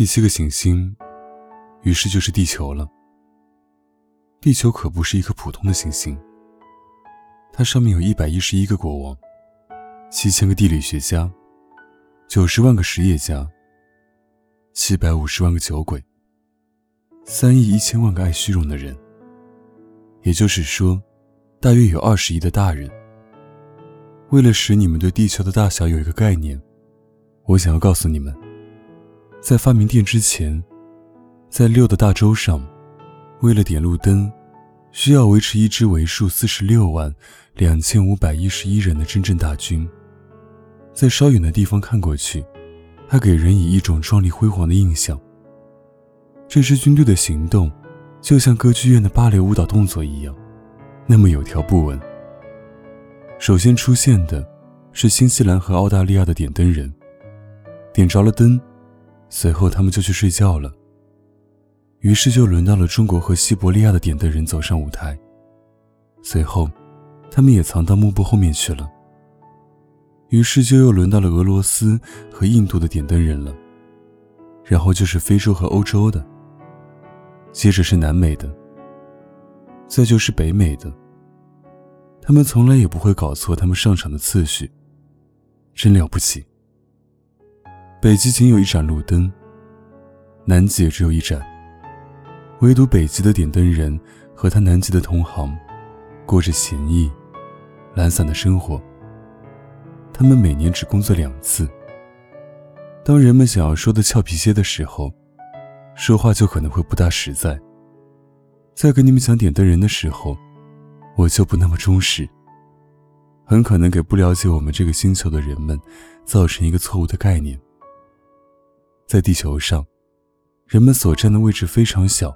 第七个行星，于是就是地球了。地球可不是一颗普通的行星，它上面有一百一十一个国王，七千个地理学家，九十万个实业家，七百五十万个酒鬼，三亿一千万个爱虚荣的人。也就是说，大约有二十亿的大人。为了使你们对地球的大小有一个概念，我想要告诉你们，在发明电之前，在六的大洲上。为了点路灯，需要维持一支为数四十六万两千五百一十一人的真正大军。在稍远的地方看过去，它给人以一种壮丽辉煌的印象。这支军队的行动，就像歌剧院的芭蕾舞蹈动作一样，那么有条不紊。首先出现的是新西兰和澳大利亚的点灯人，点着了灯，随后他们就去睡觉了。于是就轮到了中国和西伯利亚的点灯人走上舞台，随后，他们也藏到幕布后面去了。于是就又轮到了俄罗斯和印度的点灯人了，然后就是非洲和欧洲的，接着是南美的，再就是北美的。他们从来也不会搞错他们上场的次序，真了不起。北极仅有一盏路灯，南极也只有一盏。唯独北极的点灯人和他南极的同行，过着闲逸、懒散的生活。他们每年只工作两次。当人们想要说的俏皮些的时候，说话就可能会不大实在。在跟你们讲点灯人的时候，我就不那么忠实，很可能给不了解我们这个星球的人们造成一个错误的概念。在地球上，人们所占的位置非常小。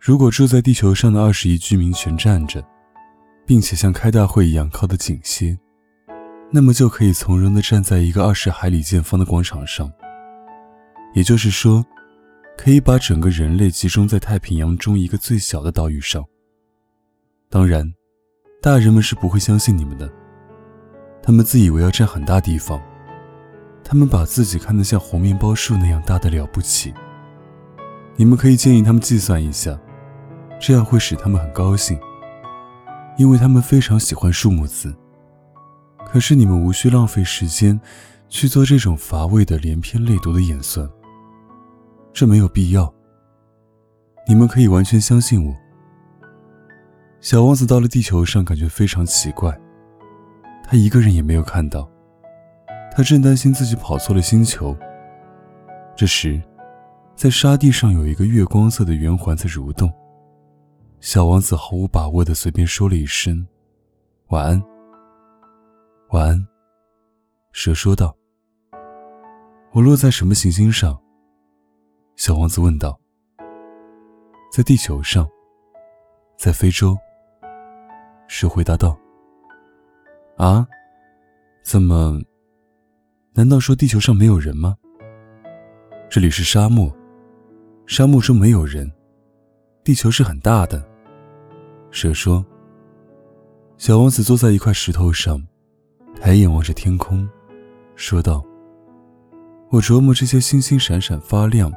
如果住在地球上的二十亿居民全站着，并且像开大会一样靠得紧些，那么就可以从容地站在一个二十海里见方的广场上。也就是说，可以把整个人类集中在太平洋中一个最小的岛屿上。当然，大人们是不会相信你们的，他们自以为要占很大地方，他们把自己看得像红面包树那样大的了不起。你们可以建议他们计算一下。这样会使他们很高兴，因为他们非常喜欢数目字。可是你们无需浪费时间去做这种乏味的连篇累牍的演算，这没有必要。你们可以完全相信我。小王子到了地球上，感觉非常奇怪，他一个人也没有看到，他正担心自己跑错了星球。这时，在沙地上有一个月光色的圆环在蠕动。小王子毫无把握的随便说了一声：“晚安。”晚安，蛇说道。“我落在什么行星上？”小王子问道。“在地球上，在非洲。”蛇回答道。“啊？怎么？难道说地球上没有人吗？这里是沙漠，沙漠中没有人。地球是很大的。”蛇说：“小王子坐在一块石头上，抬眼望着天空，说道：‘我琢磨这些星星闪闪发亮，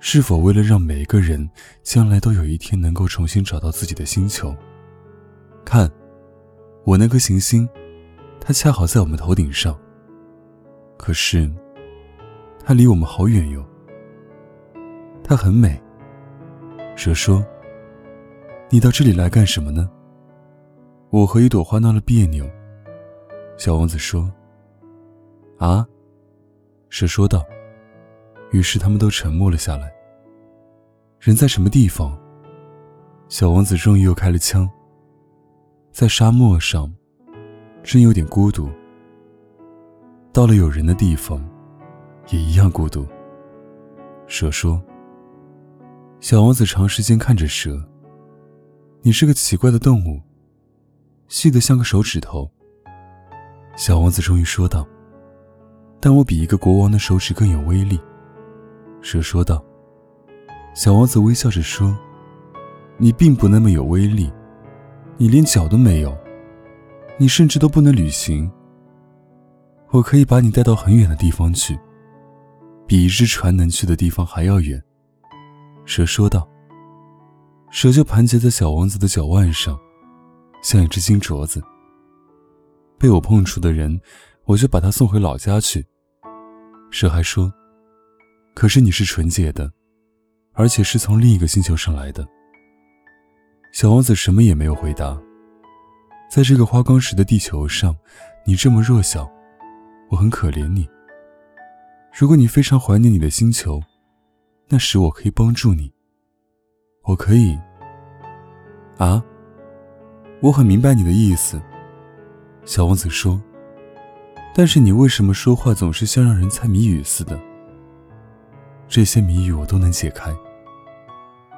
是否为了让每个人将来都有一天能够重新找到自己的星球？看，我那颗行星，它恰好在我们头顶上。可是，它离我们好远哟。它很美。’蛇说。”你到这里来干什么呢？我和一朵花闹了别扭。小王子说：“啊。”蛇说道。于是他们都沉默了下来。人在什么地方？小王子终于又开了枪。在沙漠上，真有点孤独。到了有人的地方，也一样孤独。蛇说。小王子长时间看着蛇。你是个奇怪的动物，细得像个手指头。小王子终于说道：“但我比一个国王的手指更有威力。”蛇说道。小王子微笑着说：“你并不那么有威力，你连脚都没有，你甚至都不能旅行。我可以把你带到很远的地方去，比一只船能去的地方还要远。蛇说道。蛇就盘结在小王子的脚腕上，像一只金镯子。被我碰触的人，我就把他送回老家去。蛇还说：“可是你是纯洁的，而且是从另一个星球上来的。”小王子什么也没有回答。在这个花岗石的地球上，你这么弱小，我很可怜你。如果你非常怀念你的星球，那时我可以帮助你。我可以。啊，我很明白你的意思。小王子说：“但是你为什么说话总是像让人猜谜语似的？”这些谜语我都能解开。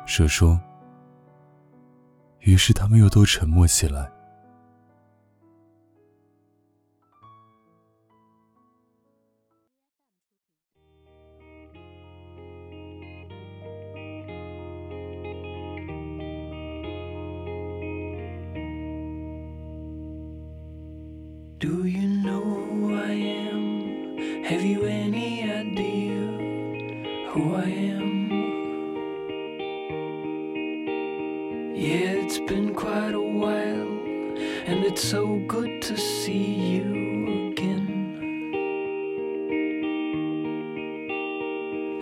蛇说。于是他们又都沉默起来。Do you know who I am? Have you any idea who I am? Yeah, it's been quite a while, and it's so good to see you again.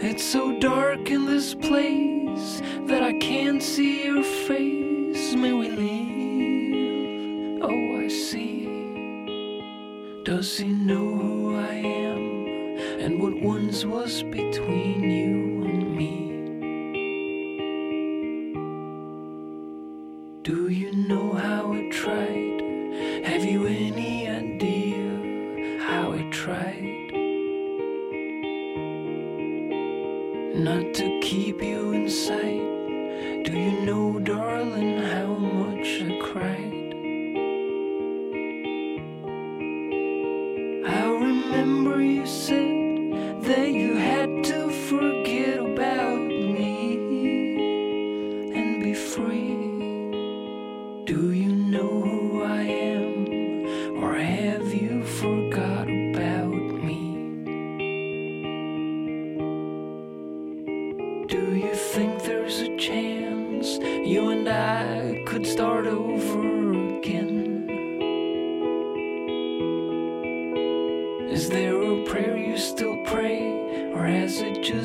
It's so dark in this place that I can't see your face. May we leave? Does he know who I am and what once was between you you said that you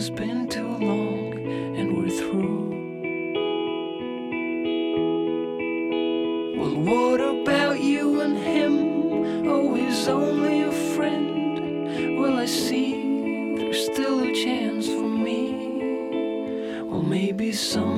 it just been too long and we're through? Well, what about you and him? Oh, he's only a friend. Well, I see there's still a chance for me. Well, maybe some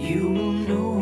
you will know.